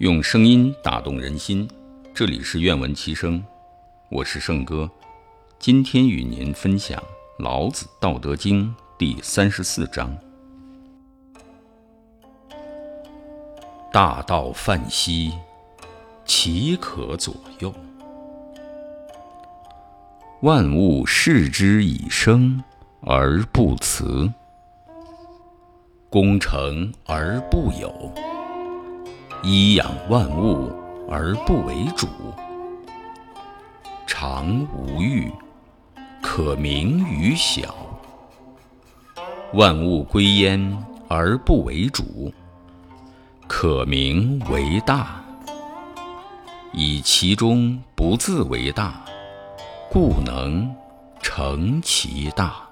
用声音打动人心，这里是愿闻其声，我是圣哥。今天与您分享《老子·道德经》第三十四章：大道泛兮，其可左右？万物视之以生而不辞，功成而不有。以养万物而不为主，常无欲，可名于小；万物归焉而不为主，可名为大。以其中不自为大，故能成其大。